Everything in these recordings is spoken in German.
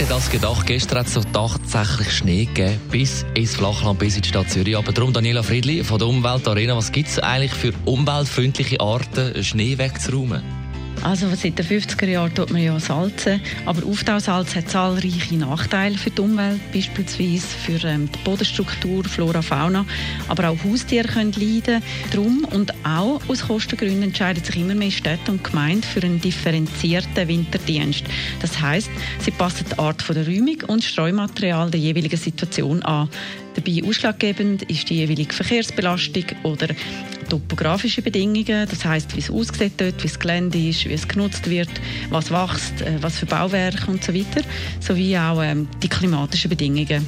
hätte das gedacht? Gestern hat es tatsächlich Schnee gegeben, bis ins Flachland, bis in die Stadt Zürich. Aber darum, Daniela Friedli von der Umweltarena, was gibt es eigentlich für umweltfreundliche Arten, Schnee wegzuräumen? Also seit den 50er Jahren tut man ja salzen, aber Auftausalz hat zahlreiche Nachteile für die Umwelt, beispielsweise für ähm, die Bodenstruktur, Flora, Fauna, aber auch Haustiere können leiden. Darum und auch aus Kostengründen entscheiden sich immer mehr Städte und Gemeinden für einen differenzierten Winterdienst. Das heißt, sie passen die Art der Räumung und Streumaterial der jeweiligen Situation an. Dabei ausschlaggebend ist die jeweilige Verkehrsbelastung oder topografische Bedingungen, das heißt, wie es aussieht dort, wie das Gelände ist, wie es genutzt wird, was wächst, äh, was für Bauwerke und so weiter, sowie auch ähm, die klimatischen Bedingungen.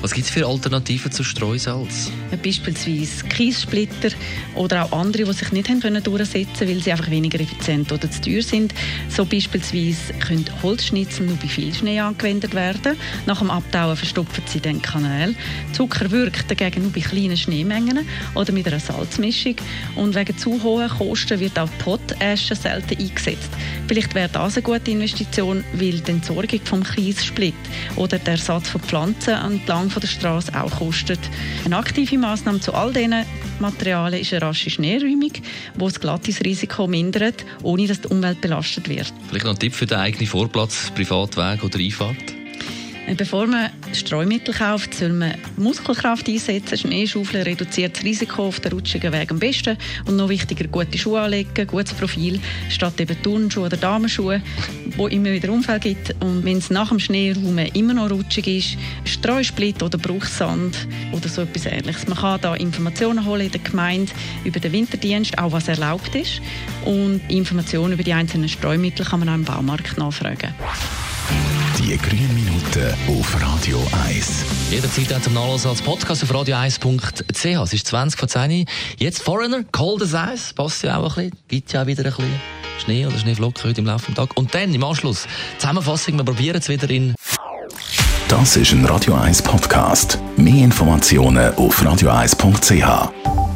Was gibt es für Alternativen zu Streusalz? Beispielsweise Kiessplitter oder auch andere, die sich nicht haben können durchsetzen weil sie einfach weniger effizient oder zu teuer sind. So beispielsweise können Holzschnitzel nur bei viel Schnee angewendet werden. Nach dem Abtauen verstopfen sie den Kanal. Zucker wirkt dagegen nur bei kleinen Schneemengen oder mit einer Salzmischung. Und wegen zu hohen Kosten wird auch Potasche selten eingesetzt. Vielleicht wäre das eine gute Investition, weil die Entsorgung vom Kiessplit oder der Ersatz von Pflanzen entlang der Straße auch kostet. Eine aktive Maßnahme zu all diesen Materialien ist eine rasche Schneeräumung, die das Glattisrisiko mindert, ohne dass die Umwelt belastet wird. Vielleicht noch ein Tipp für den eigenen Vorplatz, Privatweg oder Einfahrt? Bevor man Streumittel kauft, soll man Muskelkraft einsetzen. Schneeschaufeln reduziert das Risiko auf den rutschigen Weg am besten. Und noch wichtiger, gute Schuhe anlegen, gutes Profil, statt eben Turnschuhe oder Damenschuhe, wo immer wieder Unfälle gibt. Und wenn es nach dem Schneeraum immer noch rutschig ist, Streusplit oder Bruchsand oder so etwas Ähnliches. Man kann da Informationen holen in der Gemeinde über den Winterdienst, auch was erlaubt ist. Und Informationen über die einzelnen Streumittel kann man auch im Baumarkt nachfragen. Die grünen Minuten auf Radio 1. Jederzeit auch zum Nachlesen als Podcast auf radio1.ch. Es ist 20 vor 10 Jetzt Foreigner, Cold as Ice, passt ja auch ein bisschen. Gibt ja auch wieder ein bisschen Schnee oder Schneeflocken heute im Laufe des Tages. Und dann im Anschluss Zusammenfassung, wir probieren es wieder in... Das ist ein Radio 1 Podcast. Mehr Informationen auf radio1.ch.